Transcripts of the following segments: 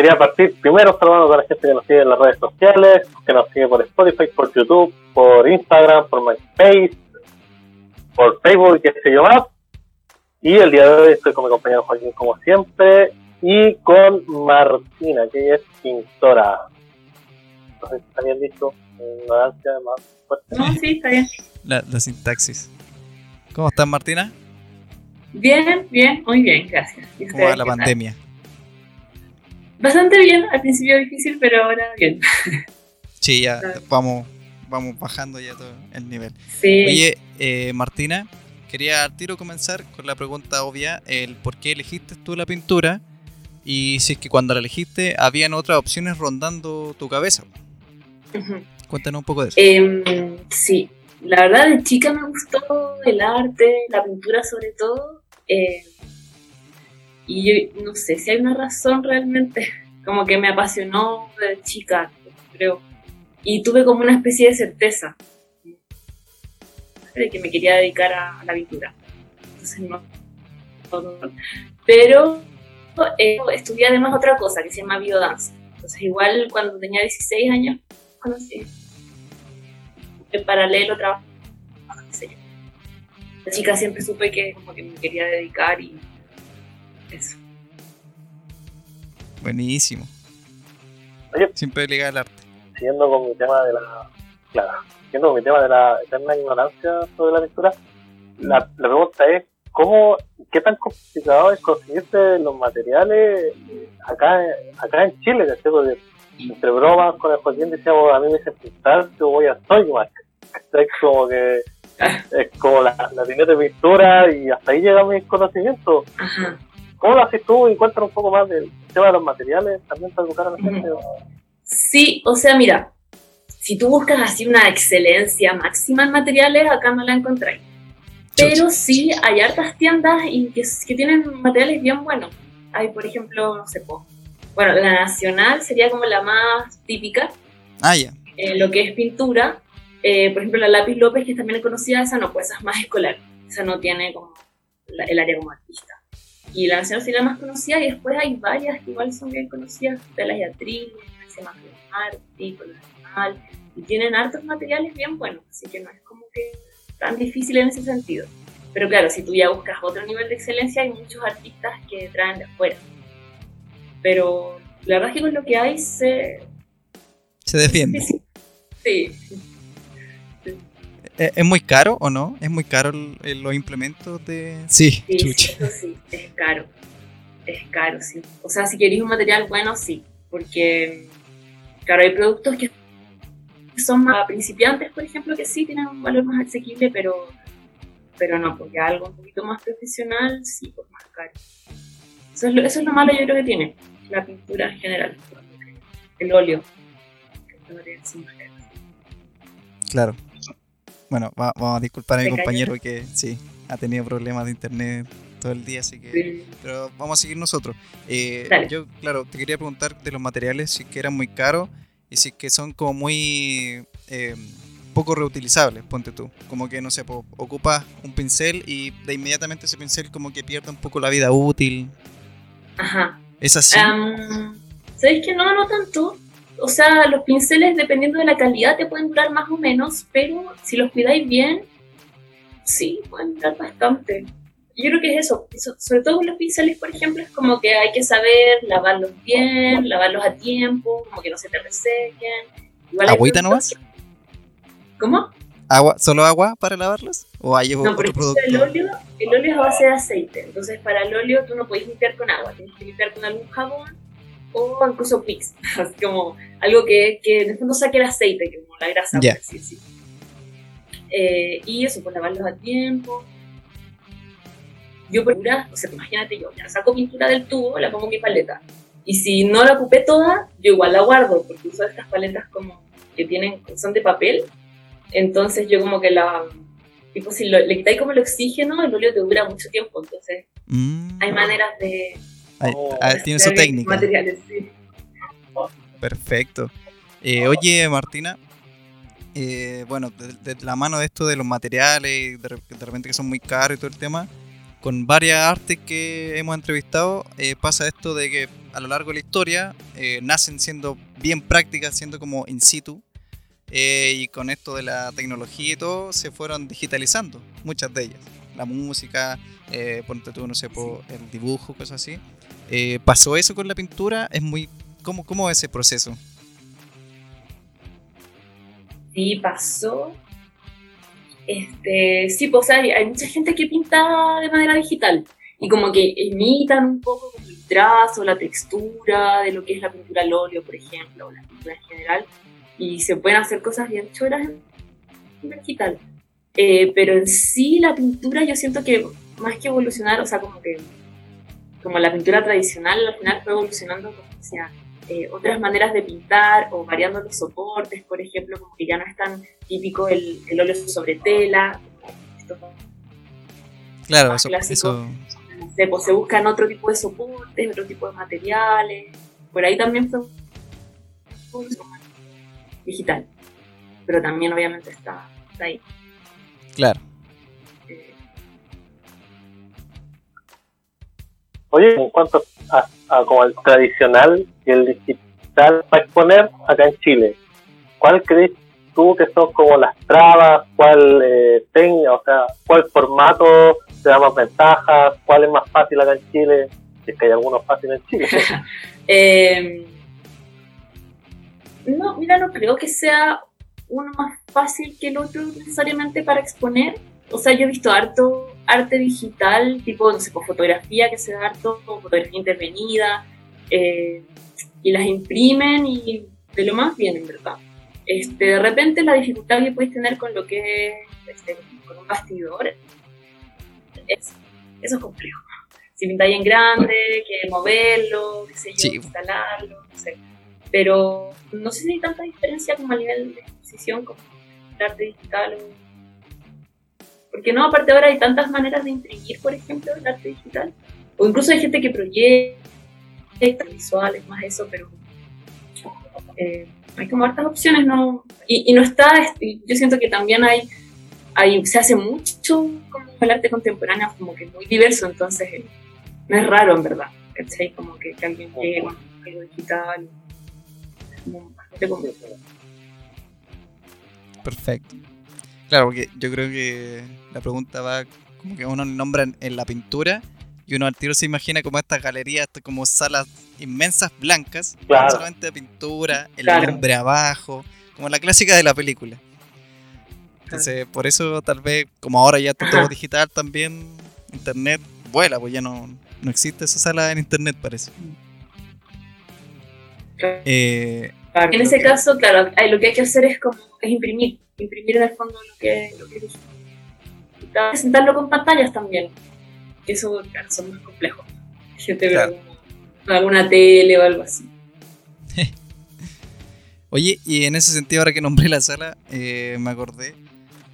quería partir primero saludando a la gente que nos sigue en las redes sociales, que nos sigue por Spotify, por YouTube, por Instagram, por MySpace, por Facebook y qué sé yo más. Y el día de hoy estoy con mi compañero Joaquín como siempre y con Martina, que es pintora. No sé si está bien dicho, ignorancia más fuerte. No, sí, está bien. La, la sintaxis. ¿Cómo estás, Martina? Bien, bien, muy bien, gracias. ¿Y ¿Cómo va la tal? Bastante bien, al principio difícil, pero ahora bien. Sí, ya Claro. vamos, vamos bajando ya todo el nivel. Sí. Oye, eh, Martina, quería al tiro comenzar con la pregunta obvia, el por qué elegiste tú la pintura y si es que cuando la elegiste habían otras opciones rondando tu cabeza. Cuéntanos un poco de eso. Em, sí, la verdad de chica me gustó el arte, la pintura sobre todo. eh, y yo no sé si hay una razón realmente, como que me apasionó de chica, creo. Y tuve como una especie de certeza de que me quería dedicar a, la pintura. Entonces no. Pero eh, estudié además otra cosa que se llama biodanza. Entonces igual cuando tenía 16 años conocí en paralelo trabajo. La chica siempre supe que como que me quería dedicar y eso. Buenísimo. Oye. Siempre ligada al arte. siguiendo con mi tema de la. Claro, siguiendo con mi tema de la eterna ignorancia sobre la pintura, la, la pregunta es: ¿cómo, qué tan complicado es conseguirse los materiales acá, acá en Chile? ¿cachai? Porque entre bromas con el Joaquín decíamos: a mí me dicen pintar, yo voy a Soymac. Es como que. Es como la, la de pintura y hasta ahí llega mis conocimientos. Ajá. ¿Cómo lo haces tú? Y cuéntanos un poco más del tema de los materiales también para educar a la gente. Sí, o sea, mira, si tú buscas así una excelencia máxima en materiales, acá no la encontráis. Pero sí hay hartas tiendas y que, que tienen materiales bien buenos. Hay, por ejemplo, no sé, po, bueno, la nacional sería como la más típica, Ah, ya. eh, lo que es pintura. Eh, por ejemplo, la lápiz López, que también es conocida, esa no, pues esa es más escolar. Esa no tiene como la- el área como artista. Y la nacional sería la más conocida, y después hay varias que igual son bien conocidas, de las Yatrines, se llama Marti, Nacional, y tienen hartos materiales bien buenos, así que no es como que tan difícil en ese sentido. Pero claro, si tú ya buscas otro nivel de excelencia, hay muchos artistas que traen de afuera. Pero la verdad es que con lo que hay se... Se defiende. Sí, sí. ¿Es, muy caro o no? ¿Es muy caro los implementos de...? Sí, Sí, chucha. sí, sí, es caro. Es caro, sí. O sea, si queréis un material bueno, sí. Porque, claro, hay productos que son más principiantes, por ejemplo, que sí tienen un valor más asequible, pero, pero no, porque algo un poquito más profesional, sí, pues más caro. Eso es, lo, eso es lo malo, yo creo que tiene la pintura en general. El óleo. que. Claro. Bueno, va- vamos a disculpar a mi compañero que sí, ha tenido problemas de internet todo el día, así que... Sí. Pero vamos a seguir nosotros. Eh, yo, claro, te quería preguntar de los materiales, si es que eran muy caros y si es que son como muy eh, poco reutilizables, ponte tú. Como que, no sé, po, ocupas un pincel y de inmediatamente ese pincel como que pierde un poco la vida útil. Ajá. ¿Es así? Am, ¿Sabéis que no, no tanto? O sea, los pinceles, dependiendo de la calidad, te pueden durar más o menos, pero si los cuidáis bien, sí, pueden durar bastante. Yo creo que es eso, eso- sobre todo con los pinceles, por ejemplo, es como que hay que saber lavarlos bien, lavarlos a tiempo, como que no se te resequen. Igual ¿Agüita nomás? ¿Cómo? ¿Agua, ¿Solo agua para lavarlos? ¿O hay No, por otro ejemplo, producto? el óleo, el óleo es a base de aceite. Entonces, para el óleo tú no podés limpiar con agua, tienes que limpiar con algún jabón o incluso Pix. Como algo que, que en el fondo saque el aceite, como la grasa, por así. Eh, y eso, pues lavarlos a tiempo. Yo pintura, o sea, imagínate yo, ya saco pintura del tubo, la pongo en mi paleta. Y si no la ocupé toda, yo igual la guardo, porque uso estas paletas como que tienen, son de papel. Entonces yo como que la, tipo si lo- le quitáis como el oxígeno, el óleo te dura mucho tiempo. Entonces Mm, hay maneras de... ahí- Oh. ah, tiene su técnica. Materiales, sí. Perfecto. Eh, oye, Martina, eh, bueno, de, de la mano de esto de los materiales, de, de repente que son muy caros y todo el tema, con varias artes que hemos entrevistado, eh, pasa esto de que a lo largo de la historia nacen siendo bien prácticas, siendo como in situ, y con esto de la tecnología y todo, se fueron digitalizando, muchas de ellas. La música, ponte tú, no sé, por el dibujo, cosas así. Eh, ¿Pasó eso con la pintura? Es muy... ¿Cómo, cómo es ese proceso? Sí, pasó. Este, sí, pues hay, hay mucha gente que pinta de manera digital y como que imitan un poco como el trazo, la textura de lo que es la pintura al óleo, por ejemplo, o la pintura en general, y se pueden hacer cosas bien chulas en digital. Eh, pero en sí la pintura yo siento que más que evolucionar, o sea, como que como la pintura tradicional al final fue evolucionando sea, eh, otras maneras de pintar o variando los soportes, por ejemplo, como que ya no es tan típico el, el óleo sobre tela. Claro, eso, eso... Se, pues, se buscan otro tipo de soportes, otro tipo de materiales. Por ahí también fue digital, pero también obviamente está, está ahí. Claro. Oye, en cuanto a, como el tradicional y el digital para exponer acá en Chile, ¿cuál crees tú que son como las trabas? ¿Cuál eh, o sea, cuál formato te da más ventajas? ¿Cuál es más fácil acá en Chile? Si es que hay algunos fáciles en Chile. eh, no, mira, no creo que sea uno más fácil que el otro necesariamente para exponer. O sea, yo he visto harto arte digital, tipo, no sé, con fotografía que se da harto, fotografía intervenida, eh, y las imprimen y de lo más bien, en verdad. Este, de repente la dificultad que puedes tener con lo que es este, con un bastidor es, eso es complejo. Si pintáis en grande, que moverlo, qué sé yo, instalarlo, no sé. Pero no sé si hay tanta diferencia como a nivel de exposición como el arte digital o porque no, aparte ahora hay tantas maneras de imprimir, por ejemplo, el arte digital. O incluso hay gente que proyecta visuales, más eso, pero eh, hay como hartas opciones, ¿no? Y, no está, yo siento que también hay, hay, se hace mucho como el arte contemporáneo, como que muy diverso, entonces eh, no es raro en verdad, ¿cachai? Como que, que alguien llegue con algo digital, como bastante complejo. Perfecto. Claro, porque yo creo que la pregunta va como que uno nombra en, la pintura y uno al tiro se imagina como estas galerías, como salas inmensas blancas, solamente de pintura, el hombre abajo, como la clásica de la película. Entonces, por eso tal vez, como ahora ya está todo digital también, internet vuela, pues ya no, no existe esa sala en internet, parece. Eh, en ese caso, claro, lo que hay que hacer es como es imprimir imprimir en el fondo lo que, lo que presentarlo con pantallas también. Eso, claro, son más complejos. Gente claro. ve alguna tele o algo así. Oye, y en ese sentido, ahora que nombré la sala, eh, me acordé.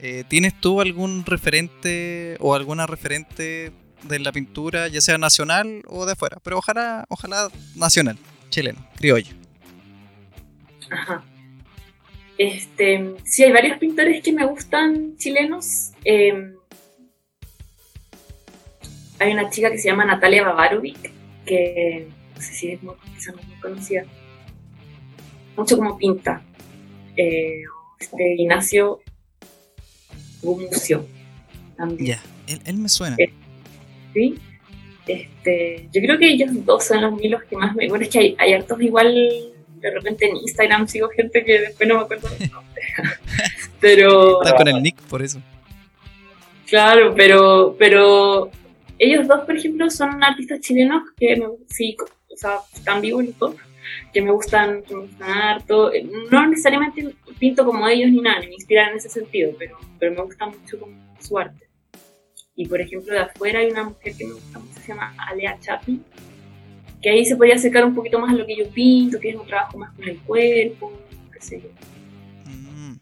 Eh, ¿Tienes tú algún referente o alguna referente de la pintura, ya sea nacional o de afuera? Pero ojalá, ojalá nacional, chileno, criollo. Ajá. Este, sí, hay varios pintores que me gustan chilenos. Em, hay una chica que se llama Natalia Babarovic, que no sé si es muy, conocida. Mucho como pinta. Eh, este Ignacio Gumucio también. Ya, él, me suena. Eh, sí. Este, yo creo que ellos dos son los milos que más me. Bueno, es que hay, hay hartos igual de repente en Instagram sigo gente que después no me acuerdo del nombre. pero. Está con el nick por eso. Claro, pero, pero ellos dos, por ejemplo, son artistas chilenos que me, sí, o sea, están vivos y todo, que me gustan, que me gustan harto. No necesariamente pinto como ellos ni nada, ni me inspiran en ese sentido, pero, pero me gusta mucho como su arte. Y por ejemplo, de afuera hay una mujer que me gusta mucho, se llama Alea Chapi, que ahí se podía acercar un poquito más a lo que yo pinto, que es un trabajo más con el cuerpo, qué sé yo. Mm.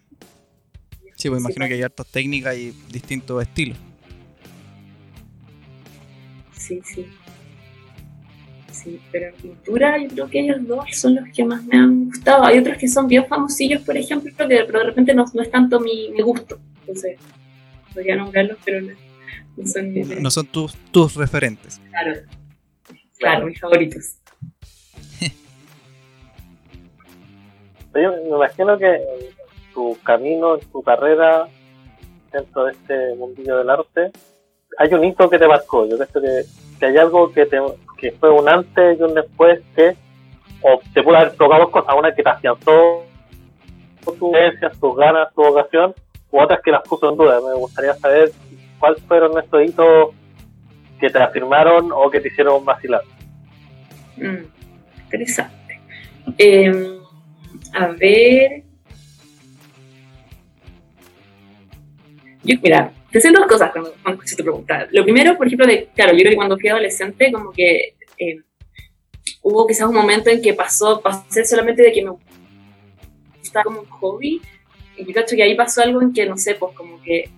Sí, pues imagino que hay hartas técnicas y distintos estilos. Sí, sí. Sí, pero en pintura yo creo que ellos dos son los que más me han gustado. Hay otros que son bien famosillos, por ejemplo, que pero de repente no, es tanto mi, gusto. Entonces, podría nombrarlos, pero no, son, no son tus, tus referentes. Claro, Claro, mis favoritos. Yo me imagino que tu camino, tu carrera dentro de este mundillo del arte, hay un hito que te marcó. Yo creo que, que hay algo que, te, que fue un antes y un después que o te pudo haber tocado cosas, una que te afianzó tus creencias, tus ganas, tu vocación, u otras que las puso en duda. Me gustaría saber cuáles fueron estos hitos que te afirmaron o que te hicieron vacilar. Mm, interesante. Eh, a ver. Yo, mira, te sé dos cosas cuando, cuando escuché tu pregunta. Lo primero, por ejemplo, de, claro, yo creo que cuando fui adolescente, como que eh, hubo quizás un momento en que pasó, pasé solamente de que me gustaba como un hobby, y yo cacho que ahí pasó algo en que, no sé, pues como que,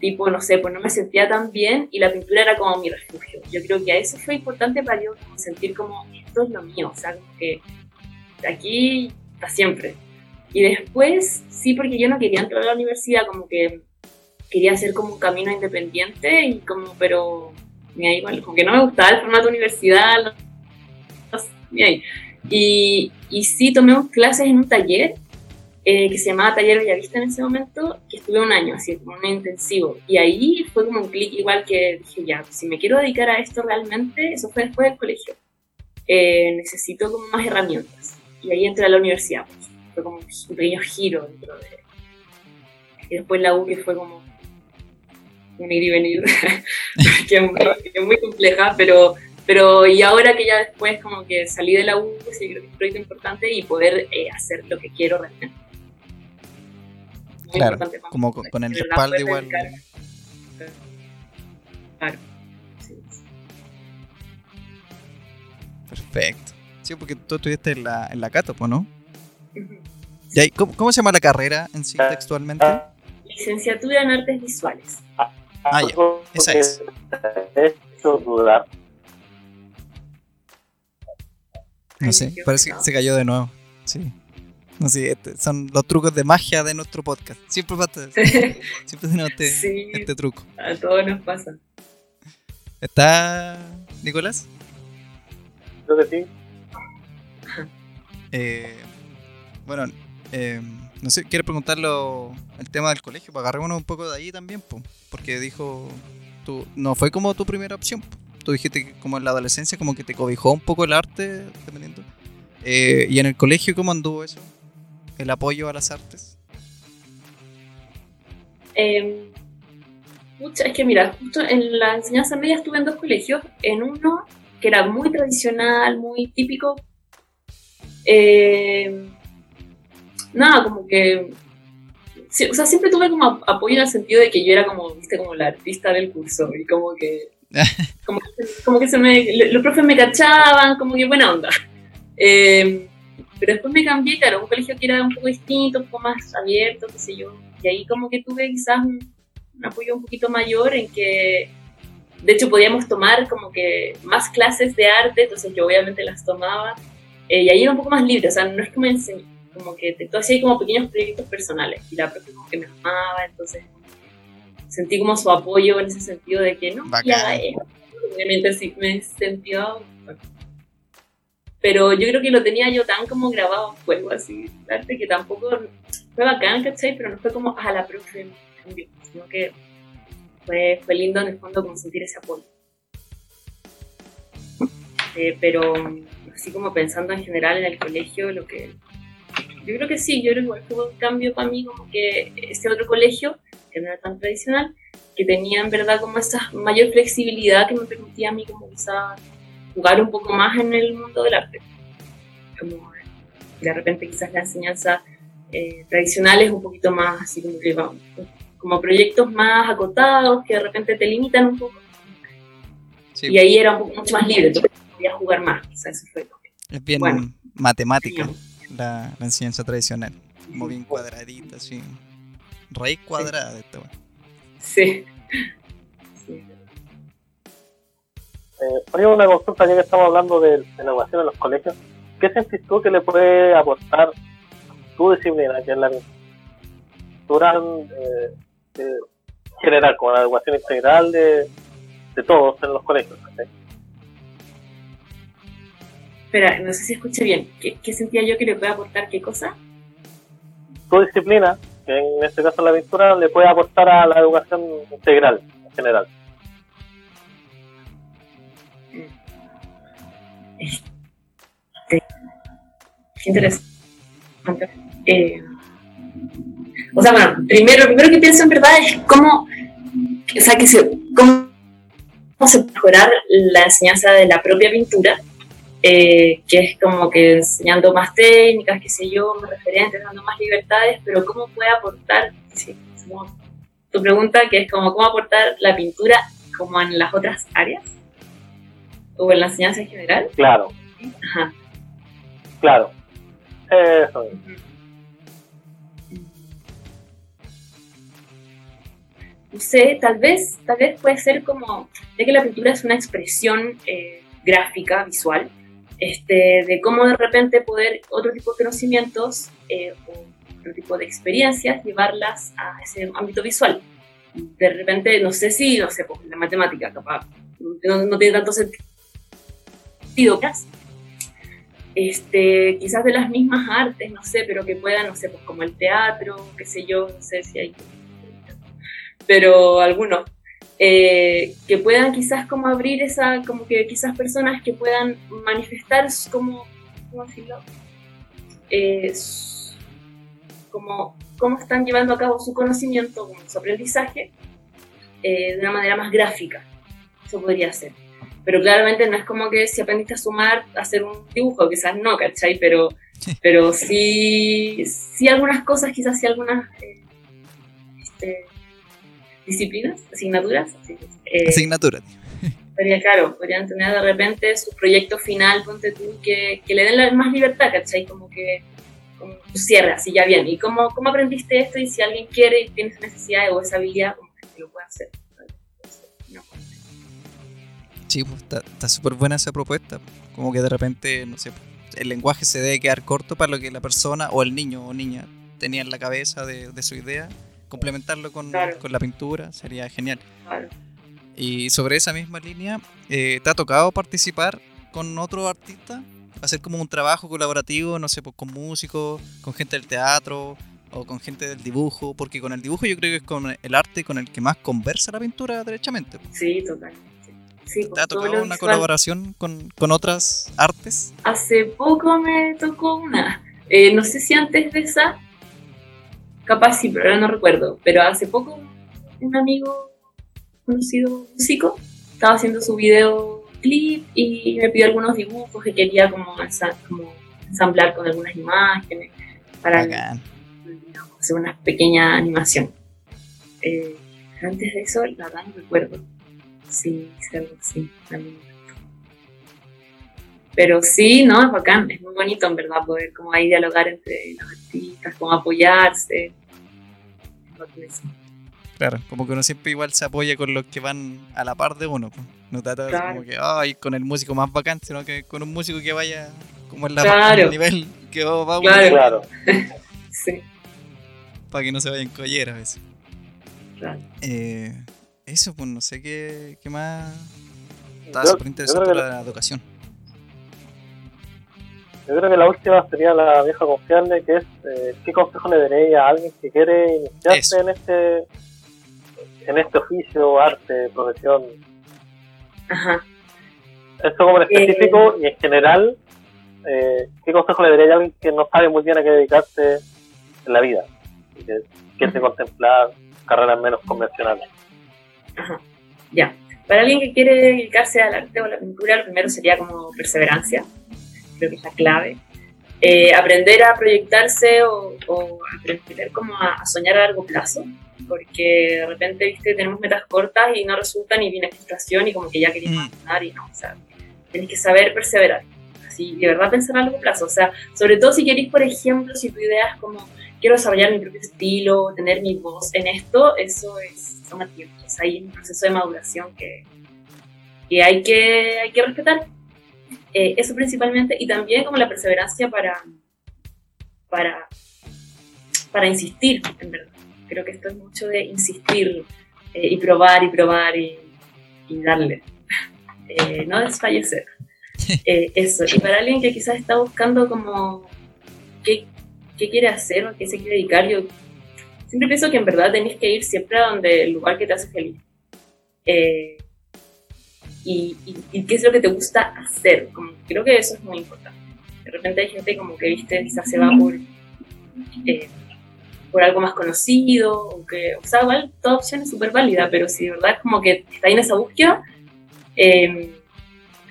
tipo, no sé, pues no me sentía tan bien y la pintura era como mi refugio. Yo creo que a eso fue importante para yo sentir como, esto es lo mío, o sea, como que aquí para siempre. Y después, sí, porque yo no quería entrar a la universidad, como que quería hacer como un camino independiente y como, pero, me igual, como que no me gustaba el formato universidad, no, no ni ahí. Y, y sí, tomé clases en un taller eh, que se llamaba Taller Bellavista en ese momento, que estuve un año, así como un intensivo. Y ahí fue como un clic igual que dije, ya, si me quiero dedicar a esto realmente, eso fue después del colegio. Eh, necesito como más herramientas. Y ahí entré a la universidad. Pues. Fue como un pequeño giro dentro de... Y después la U que fue como un ir y venir, que, es muy, compleja, pero pero y ahora que ya después como que salí de la U, sí creo que es un proyecto importante y poder eh, hacer lo que quiero realmente. Muy Claro, importante para como con, con el respaldo igual. Claro. Sí, sí. Perfecto. Sí, porque tú estuviste en la, en la Cato, po, ¿no? Ujú. ¿Y ahí, ¿cómo, cómo se llama la carrera en sí textualmente? Licenciatura en Artes Visuales. Ah, ya. Algo Esa que es. No sé, parece que se cayó de nuevo. Sí. No sé, este- son los trucos de magia de nuestro podcast. Siempre pasa. Siempre tenemos este, sí, este truco. a todos nos pasa. ¿Está Nicolás? Creo que sí. Eh, bueno, eh, no sé, quiero preguntarlo el tema del colegio, para agarrémonos un poco de ahí también, po, porque dijo, tú, no fue como tu primera opción, po. tú dijiste que como en la adolescencia como que te cobijó un poco el arte, dependiendo. Eh, y en el colegio, ¿cómo anduvo eso? El apoyo a las artes. Eh, es que mira, justo en la enseñanza media estuve en dos colegios, en uno que era muy tradicional, muy típico. eh, nada, como que. o sea, siempre tuve como ap- apoyo en el sentido de que yo era como, viste, como la artista del curso, y como que. como, que como que se me. lo- Los profes me cachaban, como que buena onda. Eh, pero después me cambié, claro, a un colegio que era un poco distinto, un poco más abierto, qué sé yo. Y ahí como que tuve quizás un, un apoyo un poquito mayor en que, de hecho, podíamos tomar como que más clases de arte, entonces yo obviamente las tomaba. eh, y ahí era un poco más libre, o sea, no es que me enseñé, como que tú hacías como pequeños proyectos personales y la profe como que me amaba, entonces sentí como su apoyo en ese sentido de que no, Bacán. y haga esto. Obviamente sí me sentió pero yo creo que lo tenía yo tan como grabado a fuego, así, arte, que tampoco fue bacán, ¿cachai? Pero no fue como, a la profe sino que fue, fue lindo en el fondo como sentir ese apoyo. Eh, pero así como pensando en general en el colegio, lo que yo creo que sí, yo creo igual fue un cambio para mí, como que este otro colegio, que no era tan tradicional, que tenía en verdad como esa mayor flexibilidad que me permitía a mí como quizá jugar un poco más en el mundo del arte. Como de repente quizás la enseñanza eh, tradicional es un poquito más así como que como proyectos más acotados que de repente te limitan un poco Sí, y ahí era un poco mucho más libre, entonces podía jugar más, quizás eso fue es bien bueno. matemática Sí. la, la enseñanza tradicional. Como bien cuadradita, así. Raíz cuadrada de esta weá. Sí. Sí. Eh, una consulta ya que estamos hablando de, de la educación en los colegios. ¿Qué sentís tú que le puede aportar tu disciplina, que es la pintura eh, eh, general, como la educación integral de, de todos en los colegios? ¿cachai? Espera, no sé si escuché bien. ¿Qué, qué sentía yo que le puede aportar qué cosa? tu disciplina, que en este caso la pintura, le puede aportar a la educación integral en general. Interesante. Eh, o sea, bueno, primero, lo primero que pienso en verdad es cómo, o sea, que se, cómo, se mejorar la enseñanza de la propia pintura, eh, que es como que enseñando más técnicas, qué sé yo, más referentes, dando más libertades, pero cómo puede aportar, sí, tu pregunta, que es como cómo aportar la pintura como en las otras áreas o en la enseñanza en general. Claro. Ajá. Claro. Eso. no sé, tal vez, tal vez puede ser como, ya que la pintura es una expresión eh, gráfica, visual, este, de cómo de repente poder otro tipo de conocimientos eh, o otro tipo de experiencias llevarlas a ese ámbito visual. De repente, no sé si, no sé, pues la matemática, capaz, no, tiene tanto sentido. Este, quizás de las mismas artes, no sé, pero que puedan, no sé, pues como el teatro, qué sé yo, no sé si hay pero algunos, eh, que puedan quizás como abrir esa, como que quizás personas que puedan manifestar como, ¿cómo decirlo? Eh, como cómo están llevando a cabo su conocimiento, su aprendizaje, eh, de una manera más gráfica. Eso podría ser. Pero claramente no es como que si aprendiste a sumar, hacer un dibujo, quizás no, ¿cachai? Pero, pero sí, sí algunas cosas, quizás sí algunas este, disciplinas, asignaturas. Eh, asignaturas. Sería claro, podrían tener de repente su proyecto final, ponte tú, que, que le den más libertad, ¿cachai? Como que como cierre, así ya bien. ¿Y cómo, cómo aprendiste esto? Y si alguien quiere y tiene esa necesidad o esa habilidad, como que lo puede hacer. Sí, pues está súper buena esa propuesta. Como que de repente, no sé, el lenguaje se debe quedar corto para lo que la persona o el niño o niña tenía en la cabeza de, de su idea complementarlo con, con la pintura, sería genial. Y sobre esa misma línea, eh, ¿te ha tocado participar con otro artista? Hacer como un trabajo colaborativo, no sé, pues con músicos, con gente del teatro o con gente del dibujo, porque con el dibujo yo creo que es con el arte con el que más conversa la pintura derechamente. Sí, totalmente. Sí, ¿Te ha tocado una colaboración con, con, otras artes? Hace poco me tocó una. Eh, no sé si antes de esa Capaz sí, pero ahora no recuerdo. Pero hace poco un amigo conocido músico estaba haciendo su video clip y me pidió algunos dibujos que quería como, como ensamblar con algunas imágenes para hacer una pequeña animación. Eh, antes de eso, la verdad no recuerdo. Sí, algo así. Pero sí, ¿no? Es bacán, es muy bonito en verdad poder como ahí dialogar entre los artistas, como apoyarse. Claro, como que uno siempre igual se apoya con los que van a la par de uno. Pues. No trata como que, ay, con el músico más bacán, sino que con un músico que vaya como en la claro. nivel que va a claro. claro. sí. Para que no se vayan colleras a veces. Claro. Eh, eso, pues no sé qué, qué más. Estaba súper interesante la educación. Yo creo que la última sería la vieja confiable, que es eh, qué consejo le daréis a alguien que quiere iniciarse en este en este oficio, arte, profesión. Ajá. Esto como en específico y en general, eh, ¿qué consejo le daría a alguien que no sabe muy bien a qué dedicarse en la vida? Y que quiere contemplar carreras menos convencionales. Ajá. Ya. Para alguien que quiere dedicarse al arte o a la pintura, lo primero sería como perseverancia creo que es la clave. Eh, aprender a proyectarse o, aprender como a, soñar a largo plazo, porque de repente, viste, tenemos metas cortas y no resultan y viene frustración y como que ya queríamos mm. y no, o sea, tenés que saber perseverar, así, de verdad pensar a largo plazo, o sea, sobre todo si queréis, por ejemplo, si tu idea es como, quiero desarrollar mi propio estilo, tener mi voz en esto, eso es, toma tiempo, o sea, hay un proceso de maduración que, que hay que, hay que respetar eh, eso principalmente, y también como la perseverancia para, para, para insistir, en verdad. Creo que esto es mucho de insistir eh, y probar y probar y, darle, eh, no desfallecer. eso, y para alguien que quizás está buscando como qué, qué quiere hacer o qué se quiere dedicar. Yo siempre pienso que en verdad tenéis que ir siempre a donde el lugar que te hace feliz. Eh, y, qué es lo que te gusta hacer. Como, creo que eso es muy importante. De repente hay gente como que, viste, quizás se va por, eh, por algo más conocido, o que, o sea, igual toda opción es súper válida, pero si de verdad como que está en esa búsqueda, eh,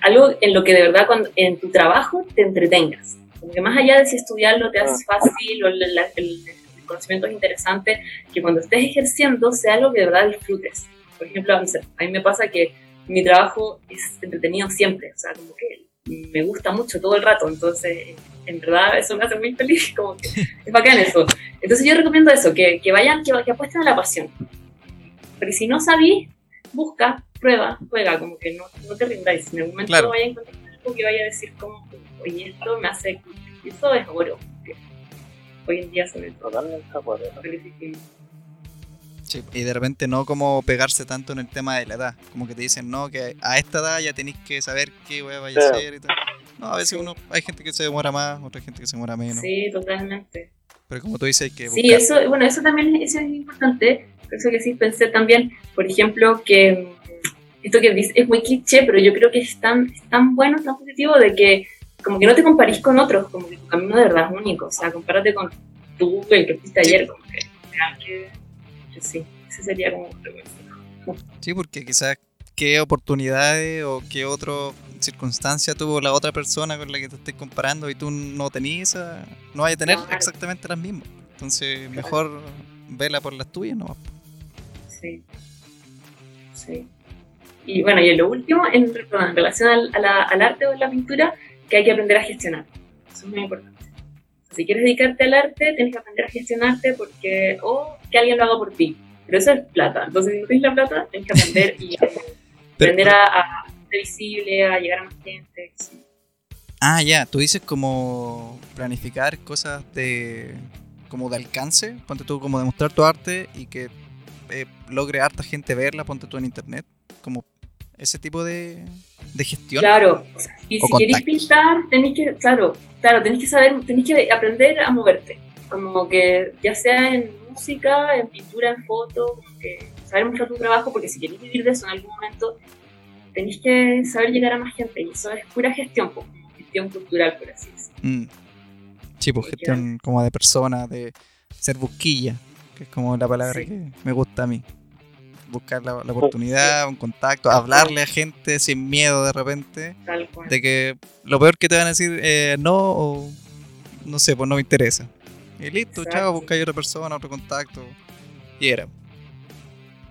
algo en lo que de verdad cuando, en tu trabajo te entretengas. Porque más allá de si estudiarlo te hace ah. fácil o el, conocimiento es interesante, que cuando estés ejerciendo sea algo que de verdad disfrutes. Por ejemplo, a mí me pasa que mi trabajo es entretenido siempre, o sea, como que me gusta mucho todo el rato, entonces en verdad eso me hace muy feliz, como que es bacán eso. Entonces yo recomiendo eso, que, que vayan, que, que, apuesten a la pasión. Porque si no sabís, busca, prueba, juega, como que no, no te rindáis. En algún momento claro. vaya a encontrar algo que vaya a decir como, oye, esto me hace, eso es oro. Hoy en día sobre todo. Totalmente Sí, y de repente no como pegarse tanto en el tema de la edad. Como que te dicen, no, que a esta edad ya tenéis que saber qué voy a hacer y tal. No, a veces uno, hay gente que se demora más, otra gente que se demora menos. Sí, totalmente. Pero como tú dices, hay que buscar. Sí, eso, bueno, eso también es, eso es importante. Por eso que sí pensé también, por ejemplo, que mm, esto que es muy cliché, pero yo creo que es tan, es tan bueno, tan positivo de que como que no te comparís con otros, como que tu camino de verdad es único. O sea, compárate con tú, el que fuiste ayer, como que, que sí, ese sería como Sí, porque quizás qué oportunidades o qué otra circunstancia tuvo la otra persona con la que te estés comparando y tú no tenías esa, no vas a tener exactamente las mismas. Entonces, mejor vela por las tuyas, ¿no? Sí. Sí. Y bueno, y lo último, en, relación al, al arte o a la pintura, que hay que aprender a gestionar. Eso es muy importante. Si quieres dedicarte al arte, tienes que aprender a gestionarte porque, o que alguien lo haga por ti. Pero eso es plata. Entonces, si no tienes la plata, tienes que aprender y aprender a, ser visible, a llegar a más gente. Ah, ya, tú dices como planificar cosas de como de alcance, ponte tú como demostrar tu arte y que eh, logre harta gente verla, ponte tú en internet, como ese tipo de, de gestión. Claro, y si queréis pintar, tenéis que, claro, claro, tenéis que saber, tenéis que aprender a moverte, como que ya sea en música, en pintura, en foto, que saber mostrar tu trabajo, porque si queréis vivir de eso en algún momento, tenéis que saber llegar a más gente, y eso es pura gestión, pues, gestión cultural, por así decirlo. Mm. Sí, pues gestión como de persona, de ser busquilla, que es como la palabra que me gusta a mí buscar la, oportunidad, un contacto, hablarle a gente sin miedo de repente. De que lo peor que te van a decir eh, no o no sé, pues no me interesa. Y listo, chao, buscáis otra persona, otro contacto. Y era.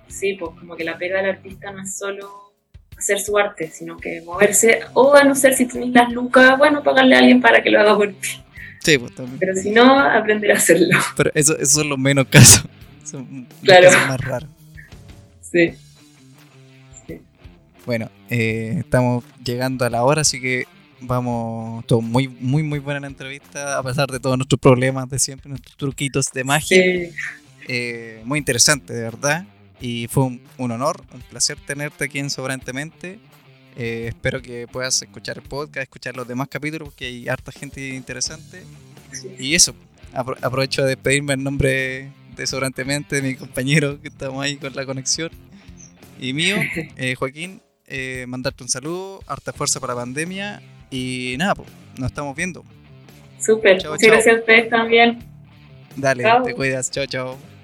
Sí, pues como que la pega del artista no es solo hacer su arte, sino que moverse, o a no ser si tienes las lucas, bueno, pagarle a alguien para que lo haga por ti. Sí, pues también. Pero si no, aprender a hacerlo. Pero eso, eso es lo menos caso. claro. más raro. Sí. Bueno, eh, estamos llegando a la hora, así que vamos, todo muy, muy, muy buena la entrevista, a pesar de todos nuestros problemas de siempre, nuestros truquitos de magia. Eh, muy interesante, de verdad. Y fue un, honor, un placer tenerte aquí en Sobrantemente. Eh, espero que puedas escuchar el podcast, escuchar los demás capítulos, porque hay harta gente interesante. Y eso, aprovecho de despedirme en nombre sobrantemente mi compañero que estamos ahí con la conexión. Y mío, eh, Joaquín, eh, mandarte un saludo, harta fuerza para la pandemia y nada, pues, nos estamos viendo. Súper, muchas gracias a ustedes también. Dale, te cuidas, chao, chao.